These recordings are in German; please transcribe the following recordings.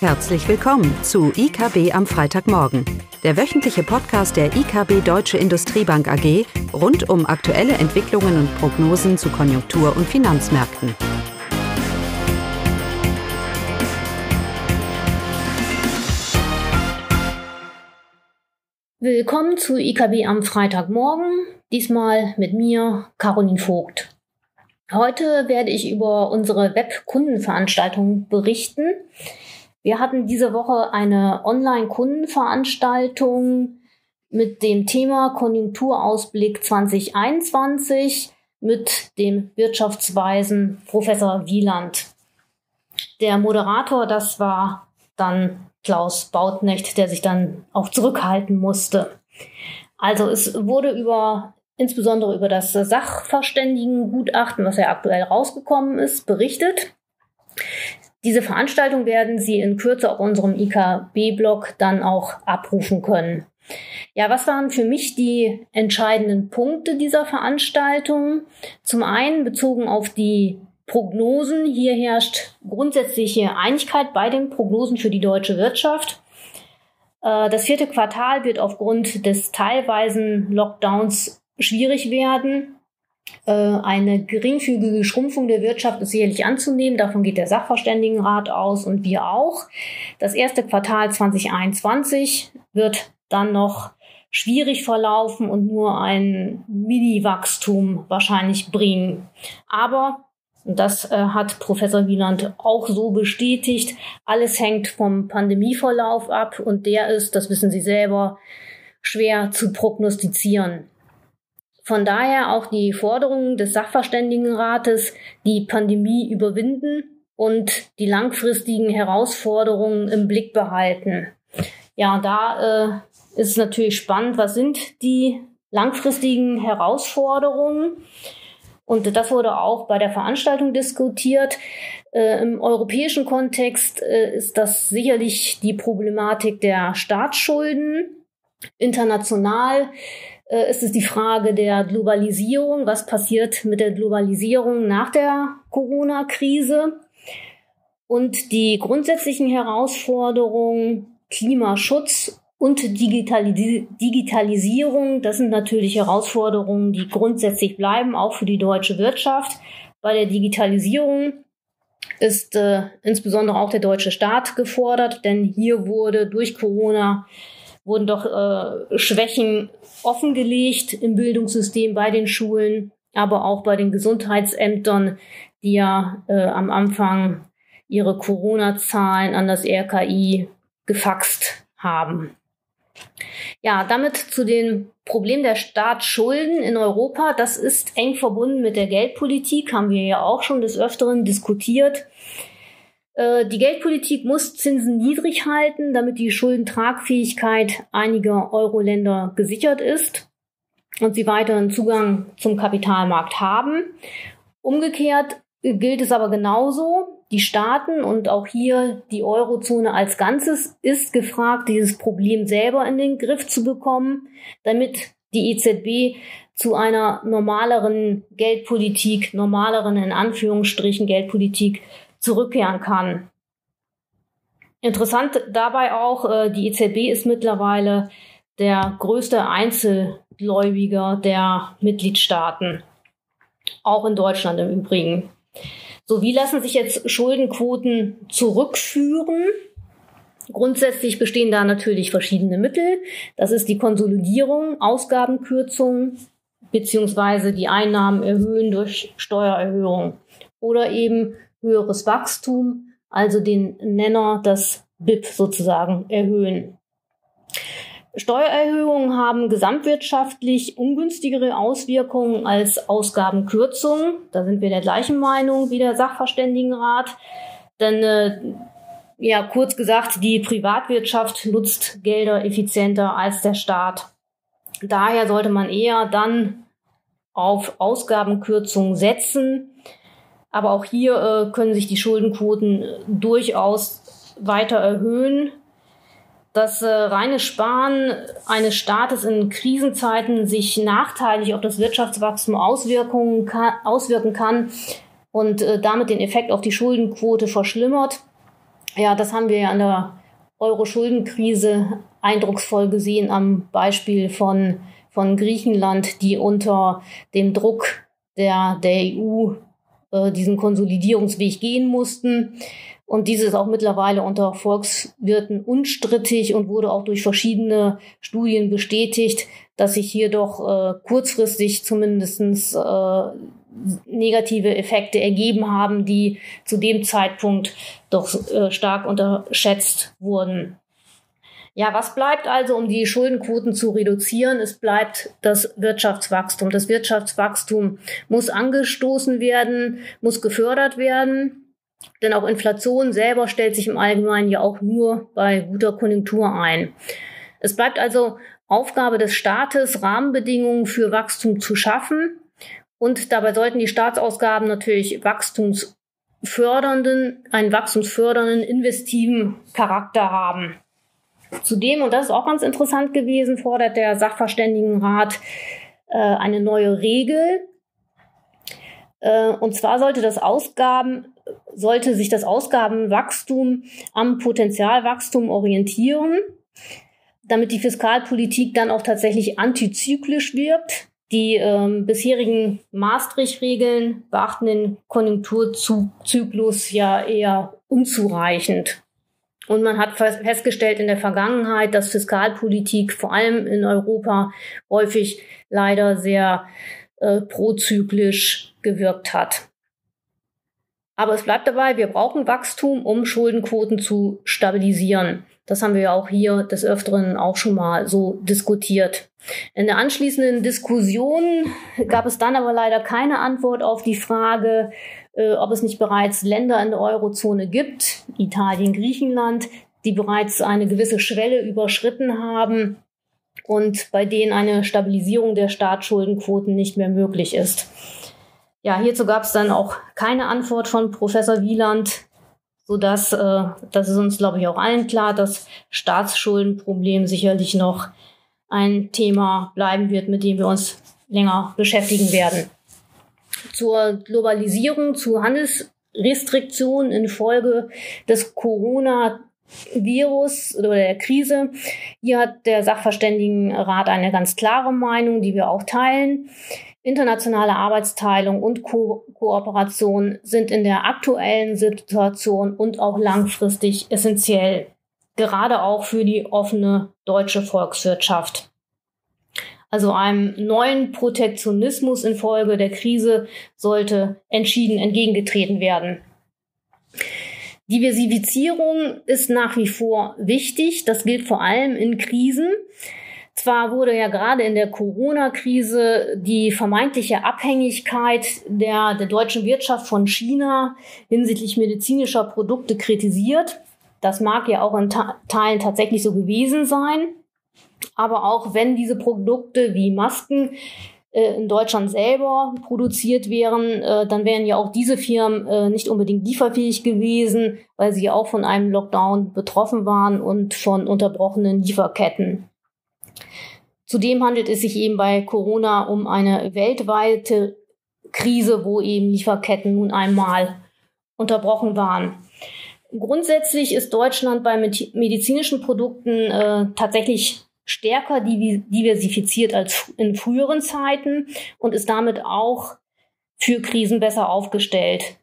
Herzlich willkommen zu IKB am Freitagmorgen, der wöchentliche Podcast der IKB Deutsche Industriebank AG rund um aktuelle Entwicklungen und Prognosen zu Konjunktur- und Finanzmärkten. Willkommen zu IKB am Freitagmorgen, diesmal mit mir, Caroline Vogt. Heute werde ich über unsere Web-Kundenveranstaltung berichten. Wir hatten diese Woche eine Online-Kundenveranstaltung mit dem Thema Konjunkturausblick 2021 mit dem Wirtschaftsweisen Professor Wieland. Der Moderator, das war dann Klaus Bautnecht, der sich dann auch zurückhalten musste. Also es wurde über insbesondere über das Sachverständigengutachten, was ja aktuell rausgekommen ist, berichtet. Diese Veranstaltung werden Sie in Kürze auf unserem IKB-Blog dann auch abrufen können. Ja, was waren für mich die entscheidenden Punkte dieser Veranstaltung? Zum einen bezogen auf die Prognosen. Hier herrscht grundsätzliche Einigkeit bei den Prognosen für die deutsche Wirtschaft. Äh, das vierte Quartal wird aufgrund des teilweisen Lockdowns schwierig werden. Äh, eine geringfügige Schrumpfung der Wirtschaft ist sicherlich anzunehmen. Davon geht der Sachverständigenrat aus und wir auch. Das erste Quartal 2021 wird dann noch schwierig verlaufen und nur ein Mini-Wachstum wahrscheinlich bringen. Aber das äh, hat Professor Wieland auch so bestätigt. Alles hängt vom Pandemieverlauf ab und der ist, das wissen Sie selber, schwer zu prognostizieren. Von daher auch die Forderung des Sachverständigenrates, die Pandemie überwinden und die langfristigen Herausforderungen im Blick behalten. Ja, da äh, ist natürlich spannend, was sind die langfristigen Herausforderungen? Und das wurde auch bei der Veranstaltung diskutiert. Äh, Im europäischen Kontext äh, ist das sicherlich die Problematik der Staatsschulden. International äh, ist es die Frage der Globalisierung. Was passiert mit der Globalisierung nach der Corona-Krise? Und die grundsätzlichen Herausforderungen Klimaschutz und Digitalis Digitalisierung, das sind natürlich Herausforderungen, die grundsätzlich bleiben, auch für die deutsche Wirtschaft. Bei der Digitalisierung ist äh, insbesondere auch der deutsche Staat gefordert, denn hier wurde durch Corona wurden doch äh, Schwächen offengelegt im Bildungssystem bei den Schulen, aber auch bei den Gesundheitsämtern, die ja äh, am Anfang ihre Corona-Zahlen an das RKI gefaxt haben. Ja, damit zu den Problemen der Staatsschulden in Europa. Das ist eng verbunden mit der Geldpolitik, haben wir ja auch schon des Öfteren diskutiert. Äh, die Geldpolitik muss Zinsen niedrig halten, damit die Schuldentragfähigkeit einiger Euro-Länder gesichert ist und sie weiteren Zugang zum Kapitalmarkt haben. Umgekehrt gilt es aber genauso. Die Staaten und auch hier die Eurozone als Ganzes ist gefragt, dieses Problem selber in den Griff zu bekommen, damit die EZB zu einer normaleren Geldpolitik, normaleren in Anführungsstrichen Geldpolitik zurückkehren kann. Interessant dabei auch, äh, die EZB ist mittlerweile der größte Einzelgläubiger der Mitgliedstaaten, auch in Deutschland im Übrigen. So, wie lassen sich jetzt Schuldenquoten zurückführen? Grundsätzlich bestehen da natürlich verschiedene Mittel. Das ist die Konsolidierung, Ausgabenkürzung beziehungsweise die Einnahmen erhöhen durch Steuererhöhung oder eben höheres Wachstum, also den Nenner, das BIP sozusagen erhöhen. Steuererhöhungen haben gesamtwirtschaftlich ungünstigere Auswirkungen als Ausgabenkürzungen. Da sind wir der gleichen Meinung wie der Sachverständigenrat. Denn äh, ja, kurz gesagt, die Privatwirtschaft nutzt Gelder effizienter als der Staat. Daher sollte man eher dann auf Ausgabenkürzungen setzen, aber auch hier äh, können sich die Schuldenquoten äh, durchaus weiter erhöhen. Das äh, reine Sparen eines Staates in Krisenzeiten sich nachteilig auf das Wirtschaftswachstum Auswirkungen kann, auswirken kann und äh, damit den Effekt auf die Schuldenquote verschlimmert, Ja, das haben wir ja an der Euro-Schuldenkrise eindrucksvoll gesehen am Beispiel von, von Griechenland, die unter dem Druck der, der EU äh, diesen Konsolidierungsweg gehen mussten. Und dieses auch mittlerweile unter Volkswirten unstrittig und wurde auch durch verschiedene Studien bestätigt, dass sich hier doch äh, kurzfristig zumindestens äh, negative Effekte ergeben haben, die zu dem Zeitpunkt doch äh, stark unterschätzt wurden. Ja, was bleibt also, um die Schuldenquoten zu reduzieren? Es bleibt das Wirtschaftswachstum. Das Wirtschaftswachstum muss angestoßen werden, muss gefördert werden. Denn auch Inflation selber stellt sich im Allgemeinen ja auch nur bei guter Konjunktur ein. Es bleibt also Aufgabe des Staates, Rahmenbedingungen für Wachstum zu schaffen. Und dabei sollten die Staatsausgaben natürlich wachstumsfördernden, einen wachstumsfördernden, investiven Charakter haben. Zudem, und das ist auch ganz interessant gewesen, fordert der Sachverständigenrat äh, eine neue Regel. Äh, und zwar sollte das Ausgaben, sollte sich das Ausgabenwachstum am Potenzialwachstum orientieren, damit die Fiskalpolitik dann auch tatsächlich antizyklisch wirkt. Die ähm, bisherigen Maastricht-Regeln beachten den Konjunkturzyklus ja eher unzureichend. Und man hat festgestellt in der Vergangenheit, dass Fiskalpolitik vor allem in Europa häufig leider sehr äh, prozyklisch gewirkt hat. Aber es bleibt dabei, wir brauchen Wachstum, um Schuldenquoten zu stabilisieren. Das haben wir ja auch hier des Öfteren auch schon mal so diskutiert. In der anschließenden Diskussion gab es dann aber leider keine Antwort auf die Frage, äh, ob es nicht bereits Länder in der Eurozone gibt, Italien, Griechenland, die bereits eine gewisse Schwelle überschritten haben und bei denen eine Stabilisierung der Staatsschuldenquoten nicht mehr möglich ist. Ja, hierzu gab es dann auch keine Antwort von Professor Wieland, so dass äh, das ist uns glaube ich auch allen klar, dass Staatsschuldenproblem sicherlich noch ein Thema bleiben wird, mit dem wir uns länger beschäftigen werden zur Globalisierung, zu Handelsrestriktionen infolge des Corona Virus oder der Krise. Hier hat der Sachverständigenrat eine ganz klare Meinung, die wir auch teilen. Internationale Arbeitsteilung und Ko Kooperation sind in der aktuellen Situation und auch langfristig essentiell, gerade auch für die offene deutsche Volkswirtschaft also einem neuen Protektionismus infolge der Krise, sollte entschieden entgegengetreten werden. Diversifizierung ist nach wie vor wichtig. Das gilt vor allem in Krisen. Zwar wurde ja gerade in der Corona-Krise die vermeintliche Abhängigkeit der, der deutschen Wirtschaft von China hinsichtlich medizinischer Produkte kritisiert. Das mag ja auch in Teilen tatsächlich so gewesen sein. Aber auch wenn diese Produkte wie Masken äh, in Deutschland selber produziert wären, äh, dann wären ja auch diese Firmen äh, nicht unbedingt lieferfähig gewesen, weil sie auch von einem Lockdown betroffen waren und von unterbrochenen Lieferketten. Zudem handelt es sich eben bei Corona um eine weltweite Krise, wo eben Lieferketten nun einmal unterbrochen waren. Grundsätzlich ist Deutschland bei medizinischen Produkten äh, tatsächlich stärker diversifiziert als in früheren Zeiten und ist damit auch für Krisen besser aufgestellt.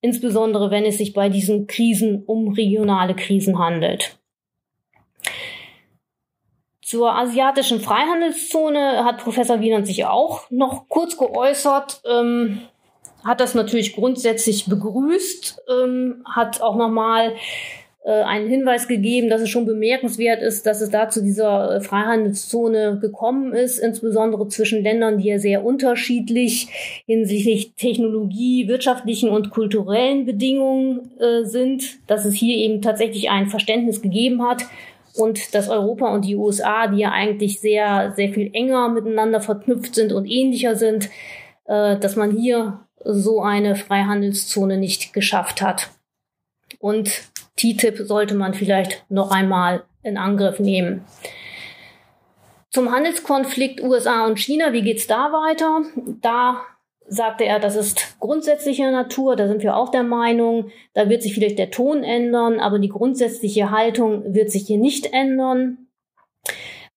Insbesondere wenn es sich bei diesen Krisen um regionale Krisen handelt. Zur asiatischen Freihandelszone hat Professor Wieland sich auch noch kurz geäußert, ähm, hat das natürlich grundsätzlich begrüßt, ähm, hat auch nochmal äh, einen Hinweis gegeben, dass es schon bemerkenswert ist, dass es da zu dieser äh, Freihandelszone gekommen ist, insbesondere zwischen Ländern, die ja sehr unterschiedlich hinsichtlich Technologie, wirtschaftlichen und kulturellen Bedingungen äh, sind, dass es hier eben tatsächlich ein Verständnis gegeben hat und dass Europa und die USA, die ja eigentlich sehr, sehr viel enger miteinander verknüpft sind und ähnlicher sind, äh, dass man hier so eine Freihandelszone nicht geschafft hat. Und TTIP sollte man vielleicht noch einmal in Angriff nehmen. Zum Handelskonflikt USA und China, wie geht's da weiter? Da sagte er, das ist grundsätzlicher Natur, da sind wir auch der Meinung, da wird sich vielleicht der Ton ändern, aber die grundsätzliche Haltung wird sich hier nicht ändern.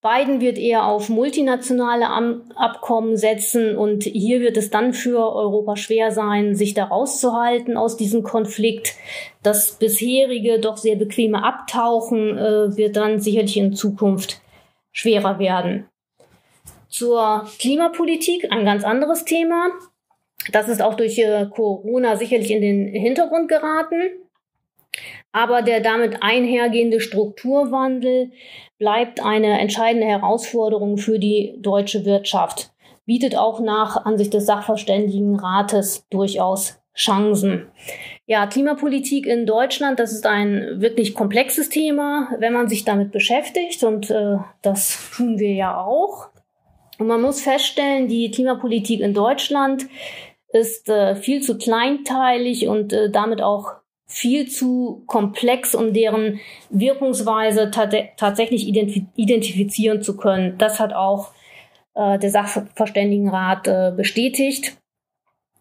Biden wird eher auf multinationale Abkommen setzen und hier wird es dann für Europa schwer sein, sich da rauszuhalten aus diesem Konflikt. Das bisherige, doch sehr bequeme Abtauchen äh, wird dann sicherlich in Zukunft schwerer werden. Zur Klimapolitik ein ganz anderes Thema. Das ist auch durch äh, Corona sicherlich in den Hintergrund geraten. Aber der damit einhergehende Strukturwandel bleibt eine entscheidende Herausforderung für die deutsche Wirtschaft, bietet auch nach Ansicht des Sachverständigenrates durchaus Chancen. Ja, Klimapolitik in Deutschland, das ist ein wirklich komplexes Thema, wenn man sich damit beschäftigt und äh, das tun wir ja auch. Und man muss feststellen, die Klimapolitik in Deutschland ist äh, viel zu kleinteilig und äh, damit auch viel zu komplex, um deren Wirkungsweise tatsächlich identif identifizieren zu können. Das hat auch äh, der Sachverständigenrat äh, bestätigt.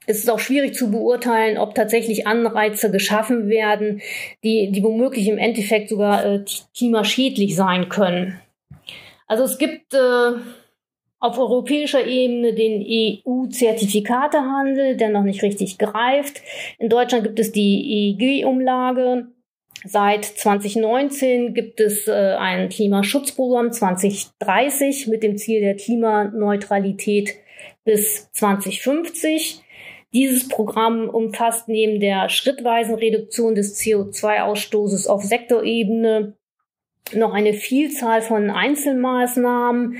Es ist auch schwierig zu beurteilen, ob tatsächlich Anreize geschaffen werden, die, die womöglich im Endeffekt sogar äh, klimaschädlich sein können. Also es gibt äh, auf europäischer Ebene den EU-Zertifikatehandel, der noch nicht richtig greift. In Deutschland gibt es die EEG-Umlage. Seit 2019 gibt es äh, ein Klimaschutzprogramm 2030 mit dem Ziel der Klimaneutralität bis 2050. Dieses Programm umfasst neben der schrittweisen Reduktion des CO2-Ausstoßes auf Sektorebene noch eine Vielzahl von Einzelmaßnahmen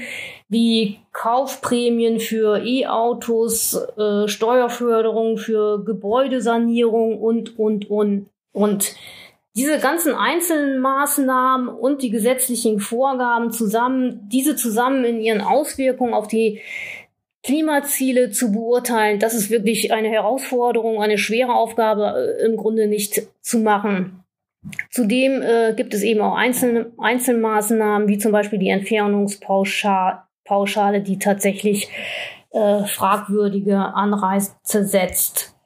wie Kaufprämien für E-Autos, äh, Steuerförderung für Gebäudesanierung und, und, und, und. Diese ganzen einzelnen Maßnahmen und die gesetzlichen Vorgaben zusammen, diese zusammen in ihren Auswirkungen auf die Klimaziele zu beurteilen, das ist wirklich eine Herausforderung, eine schwere Aufgabe äh, im Grunde nicht zu machen. Zudem äh, gibt es eben auch einzelne Einzelmaßnahmen, wie zum Beispiel die Entfernungspauschale, die tatsächlich äh, fragwürdige Anreize setzt.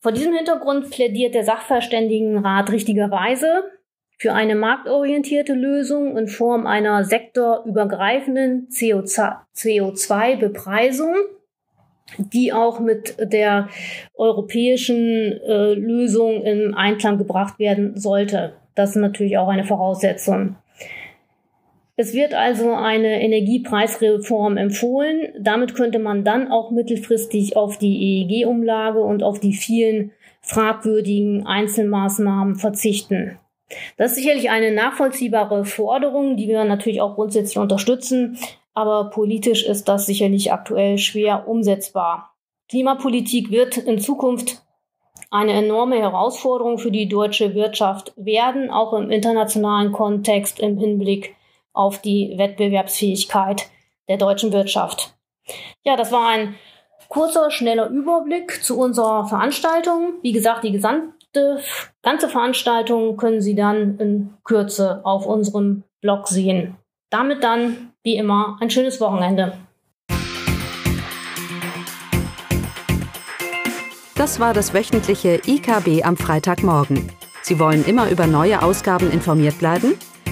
Vor diesem Hintergrund plädiert der Sachverständigenrat richtigerweise für eine marktorientierte Lösung in Form einer sektorübergreifenden CO2-Bepreisung die auch mit der europäischen äh, Lösung im Einklang gebracht werden sollte. Das ist natürlich auch eine Voraussetzung. Es wird also eine Energiepreisreform empfohlen. Damit könnte man dann auch mittelfristig auf die EEG-Umlage und auf die vielen fragwürdigen Einzelmaßnahmen verzichten. Das ist sicherlich eine nachvollziehbare Forderung, die wir natürlich auch grundsätzlich unterstützen aber politisch ist das sicherlich aktuell schwer umsetzbar. Klimapolitik wird in Zukunft eine enorme Herausforderung für die deutsche Wirtschaft werden, auch im internationalen Kontext im Hinblick auf die Wettbewerbsfähigkeit der deutschen Wirtschaft. Ja, das war ein kurzer, schneller Überblick zu unserer Veranstaltung. Wie gesagt, die gesamte ganze Veranstaltung können Sie dann in Kürze auf unserem Blog sehen. Damit dann wie immer ein schönes Wochenende. Das war das wöchentliche IKB am Freitagmorgen. Sie wollen immer über neue Ausgaben informiert bleiben?